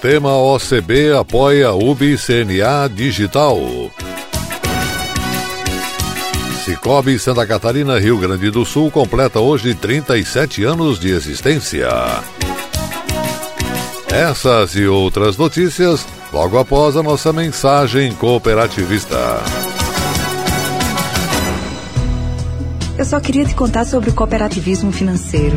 Sistema OCB apoia UB CNA Digital. Cicobi Santa Catarina, Rio Grande do Sul, completa hoje 37 anos de existência. Essas e outras notícias logo após a nossa mensagem cooperativista. Eu só queria te contar sobre o cooperativismo financeiro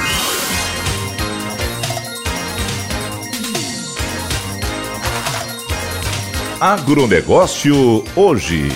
Agronegócio hoje.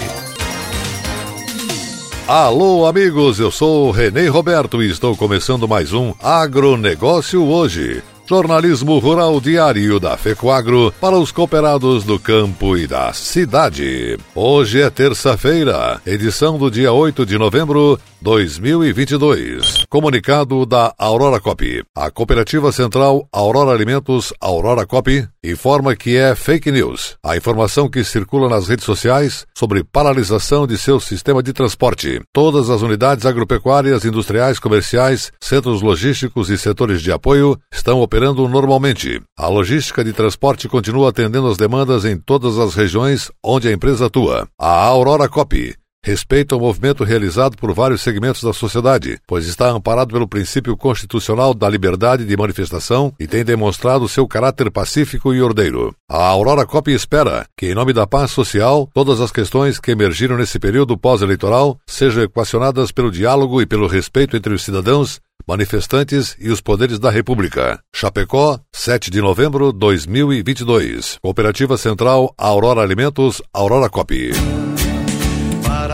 Alô, amigos, eu sou Renê Roberto e estou começando mais um Agronegócio hoje. Jornalismo Rural Diário da FECOAGRO para os cooperados do campo e da cidade. Hoje é terça-feira, edição do dia 8 de novembro 2022. Comunicado da Aurora Cop. A Cooperativa Central Aurora Alimentos Aurora Cop informa que é fake news. A informação que circula nas redes sociais sobre paralisação de seu sistema de transporte. Todas as unidades agropecuárias, industriais, comerciais, centros logísticos e setores de apoio estão operando normalmente. A logística de transporte continua atendendo as demandas em todas as regiões onde a empresa atua. A Aurora Cop respeita o movimento realizado por vários segmentos da sociedade, pois está amparado pelo princípio constitucional da liberdade de manifestação e tem demonstrado seu caráter pacífico e ordeiro. A Aurora Cop espera que, em nome da paz social, todas as questões que emergiram nesse período pós-eleitoral sejam equacionadas pelo diálogo e pelo respeito entre os cidadãos manifestantes e os poderes da República. Chapecó, 7 de novembro de 2022. Cooperativa Central Aurora Alimentos, Aurora Cop.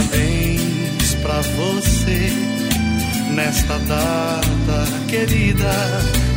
Parabéns pra você nesta data querida.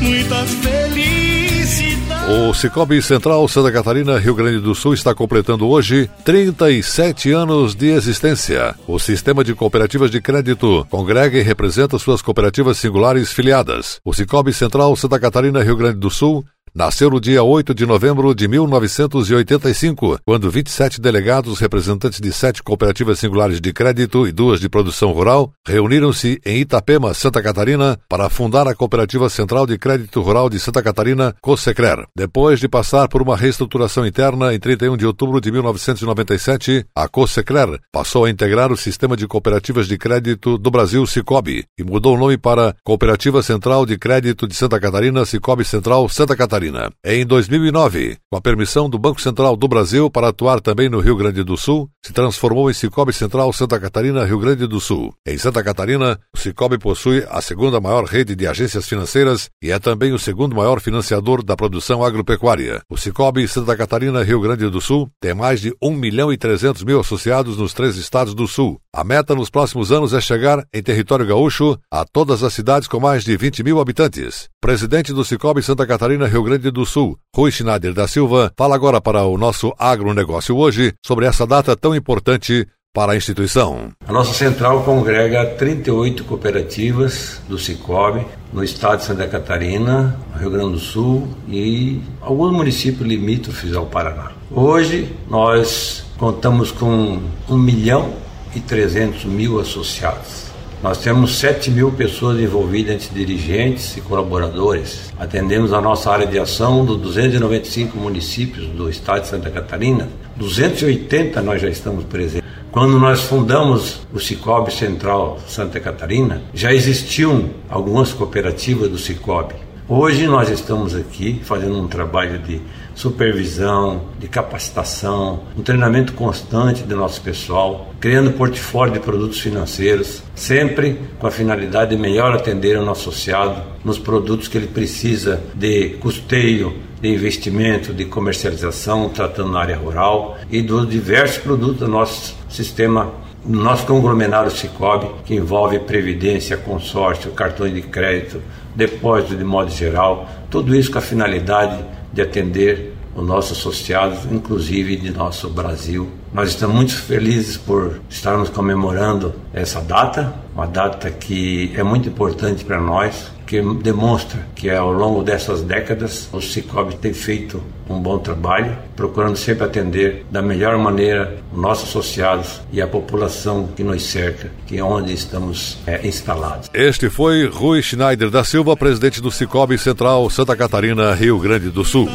Muitas felicidades. O Cicobi Central Santa Catarina, Rio Grande do Sul, está completando hoje 37 anos de existência. O sistema de cooperativas de crédito congrega e representa suas cooperativas singulares filiadas. O Cicobi Central Santa Catarina, Rio Grande do Sul, Nasceu no dia 8 de novembro de 1985, quando 27 delegados representantes de sete cooperativas singulares de crédito e duas de produção rural reuniram-se em Itapema, Santa Catarina, para fundar a Cooperativa Central de Crédito Rural de Santa Catarina, COSECRER. Depois de passar por uma reestruturação interna em 31 de outubro de 1997, a COSECRER passou a integrar o sistema de cooperativas de crédito do Brasil, Cicobi, e mudou o nome para Cooperativa Central de Crédito de Santa Catarina, Cicobi Central, Santa Catarina. Catarina. Em 2009, com a permissão do Banco Central do Brasil para atuar também no Rio Grande do Sul, se transformou em Cicobi Central Santa Catarina, Rio Grande do Sul. Em Santa Catarina, o Cicobi possui a segunda maior rede de agências financeiras e é também o segundo maior financiador da produção agropecuária. O Cicobi Santa Catarina, Rio Grande do Sul, tem mais de 1 milhão e 300 mil associados nos três estados do Sul. A meta nos próximos anos é chegar, em território gaúcho, a todas as cidades com mais de 20 mil habitantes. Presidente do Cicobi Santa Catarina, Rio Grande do Sul, Rui Schneider da Silva, fala agora para o nosso agronegócio hoje sobre essa data tão importante para a instituição. A nossa central congrega 38 cooperativas do Cicobi no estado de Santa Catarina, Rio Grande do Sul e alguns municípios limítrofes ao Paraná. Hoje nós contamos com 1 milhão e 300 mil associados. Nós temos 7 mil pessoas envolvidas entre dirigentes e colaboradores. Atendemos a nossa área de ação dos 295 municípios do estado de Santa Catarina. 280 nós já estamos presentes. Quando nós fundamos o Cicobi Central Santa Catarina, já existiam algumas cooperativas do Cicobi. Hoje nós estamos aqui fazendo um trabalho de supervisão, de capacitação, um treinamento constante do nosso pessoal, criando portfólio de produtos financeiros, sempre com a finalidade de melhor atender o nosso associado nos produtos que ele precisa de custeio, de investimento, de comercialização, tratando na área rural e dos diversos produtos do nosso sistema nosso conglomerado Cicobi, que envolve previdência, consórcio, cartões de crédito, depósito de modo geral, tudo isso com a finalidade de atender os nossos associados, inclusive de nosso Brasil. Nós estamos muito felizes por estarmos comemorando essa data, uma data que é muito importante para nós, que demonstra que ao longo dessas décadas o Cicobi tem feito um bom trabalho, procurando sempre atender da melhor maneira os nossos associados e a população que nos cerca, que é onde estamos é, instalados. Este foi Rui Schneider da Silva, presidente do Cicobi Central Santa Catarina, Rio Grande do Sul.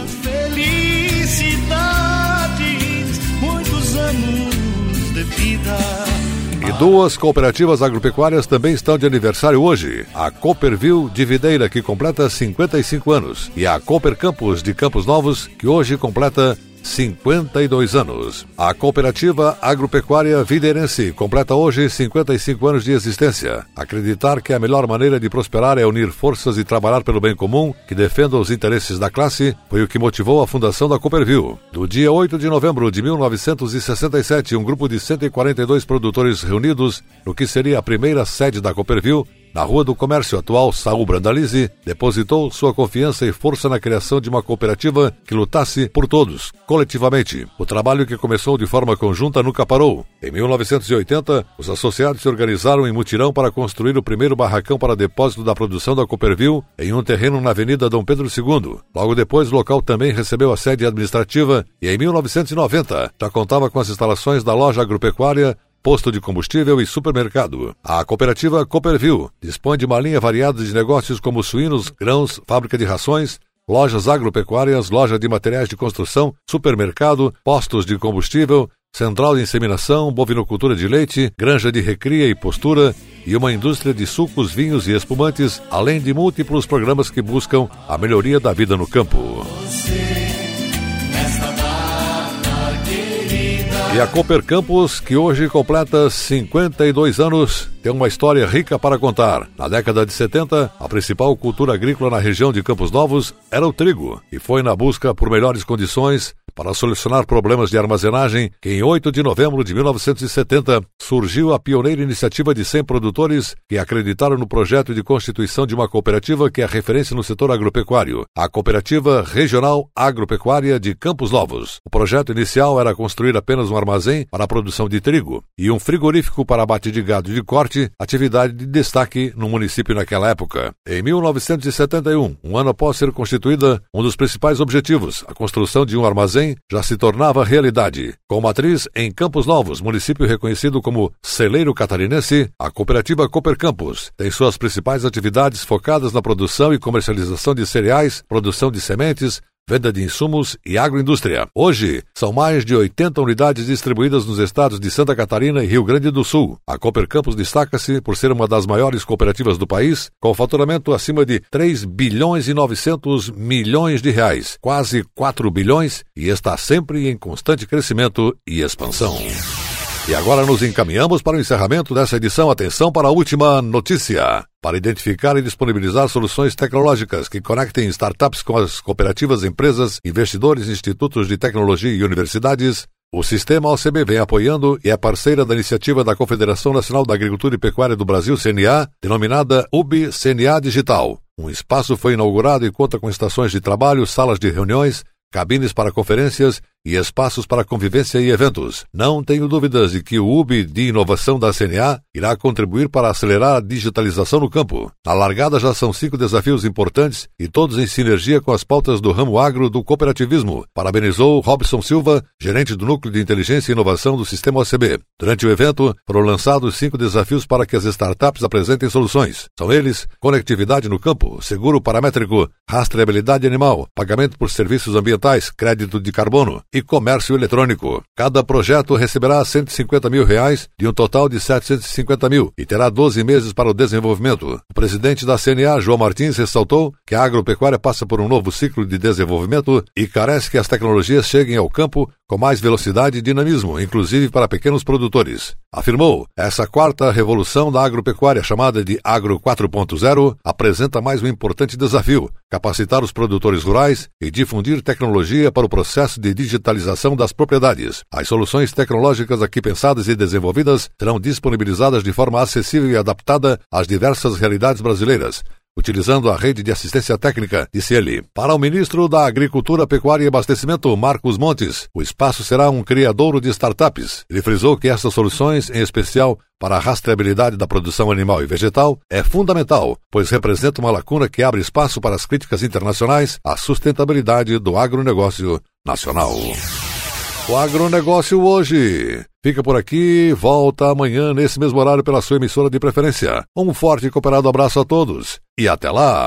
Duas cooperativas agropecuárias também estão de aniversário hoje. A Cooperville de Videira, que completa 55 anos, e a Cooper Campos de Campos Novos, que hoje completa 52 anos. A cooperativa agropecuária videirense completa hoje 55 anos de existência. Acreditar que a melhor maneira de prosperar é unir forças e trabalhar pelo bem comum, que defenda os interesses da classe, foi o que motivou a fundação da Cooperville. Do dia 8 de novembro de 1967, um grupo de 142 produtores reunidos no que seria a primeira sede da Cooperville na Rua do Comércio atual Saul Brandalize, depositou sua confiança e força na criação de uma cooperativa que lutasse por todos, coletivamente. O trabalho que começou de forma conjunta nunca parou. Em 1980, os associados se organizaram em mutirão para construir o primeiro barracão para depósito da produção da Cooperville em um terreno na Avenida Dom Pedro II. Logo depois, o local também recebeu a sede administrativa e em 1990 já contava com as instalações da loja agropecuária posto de combustível e supermercado. A cooperativa Cooperville dispõe de uma linha variada de negócios como suínos, grãos, fábrica de rações, lojas agropecuárias, loja de materiais de construção, supermercado, postos de combustível, central de inseminação, bovinocultura de leite, granja de recria e postura e uma indústria de sucos, vinhos e espumantes, além de múltiplos programas que buscam a melhoria da vida no campo. E a Cooper Campus, que hoje completa 52 anos, tem uma história rica para contar. Na década de 70, a principal cultura agrícola na região de Campos Novos era o trigo, e foi na busca por melhores condições para solucionar problemas de armazenagem que, em 8 de novembro de 1970, surgiu a pioneira iniciativa de 100 produtores que acreditaram no projeto de constituição de uma cooperativa que é referência no setor agropecuário, a Cooperativa Regional Agropecuária de Campos Novos. O projeto inicial era construir apenas um armazém para a produção de trigo e um frigorífico para abate de gado de corte, atividade de destaque no município naquela época. Em 1971, um ano após ser constituída, um dos principais objetivos, a construção de um armazém já se tornava realidade. Com matriz em Campos Novos, município reconhecido como celeiro catarinense, a cooperativa Cooper Campos tem suas principais atividades focadas na produção e comercialização de cereais, produção de sementes, venda de insumos e agroindústria. Hoje, são mais de 80 unidades distribuídas nos estados de Santa Catarina e Rio Grande do Sul. A Cooper Campos destaca-se por ser uma das maiores cooperativas do país, com faturamento acima de 3 bilhões e 900 milhões de reais, quase 4 bilhões, e está sempre em constante crescimento e expansão. E agora nos encaminhamos para o encerramento dessa edição. Atenção para a última notícia. Para identificar e disponibilizar soluções tecnológicas que conectem startups com as cooperativas, empresas, investidores, institutos de tecnologia e universidades, o Sistema OCB vem apoiando e é parceira da iniciativa da Confederação Nacional da Agricultura e Pecuária do Brasil, CNA, denominada UB CNA Digital. Um espaço foi inaugurado e conta com estações de trabalho, salas de reuniões, cabines para conferências e espaços para convivência e eventos. Não tenho dúvidas de que o UB de inovação da CNA irá contribuir para acelerar a digitalização no campo. Na largada já são cinco desafios importantes e todos em sinergia com as pautas do ramo agro do cooperativismo. Parabenizou Robson Silva, gerente do Núcleo de Inteligência e Inovação do Sistema OCB. Durante o evento, foram lançados cinco desafios para que as startups apresentem soluções. São eles: conectividade no campo, seguro paramétrico, rastreabilidade animal, pagamento por serviços ambientais, crédito de carbono e comércio eletrônico. Cada projeto receberá 150 mil reais de um total de 750 mil e terá 12 meses para o desenvolvimento. O presidente da CNA, João Martins, ressaltou que a agropecuária passa por um novo ciclo de desenvolvimento e carece que as tecnologias cheguem ao campo com mais velocidade e dinamismo, inclusive para pequenos produtores. Afirmou, essa quarta revolução da agropecuária, chamada de Agro 4.0, apresenta mais um importante desafio: capacitar os produtores rurais e difundir tecnologia para o processo de digitalização das propriedades. As soluções tecnológicas aqui pensadas e desenvolvidas serão disponibilizadas de forma acessível e adaptada às diversas realidades brasileiras, utilizando a rede de assistência técnica, disse ele. Para o ministro da Agricultura, Pecuária e Abastecimento, Marcos Montes, o espaço será um criadouro de startups. Ele frisou que essas soluções, em especial para a rastreabilidade da produção animal e vegetal, é fundamental, pois representa uma lacuna que abre espaço para as críticas internacionais à sustentabilidade do agronegócio nacional. O agronegócio hoje. Fica por aqui, volta amanhã nesse mesmo horário pela sua emissora de preferência. Um forte e cooperado abraço a todos e até lá!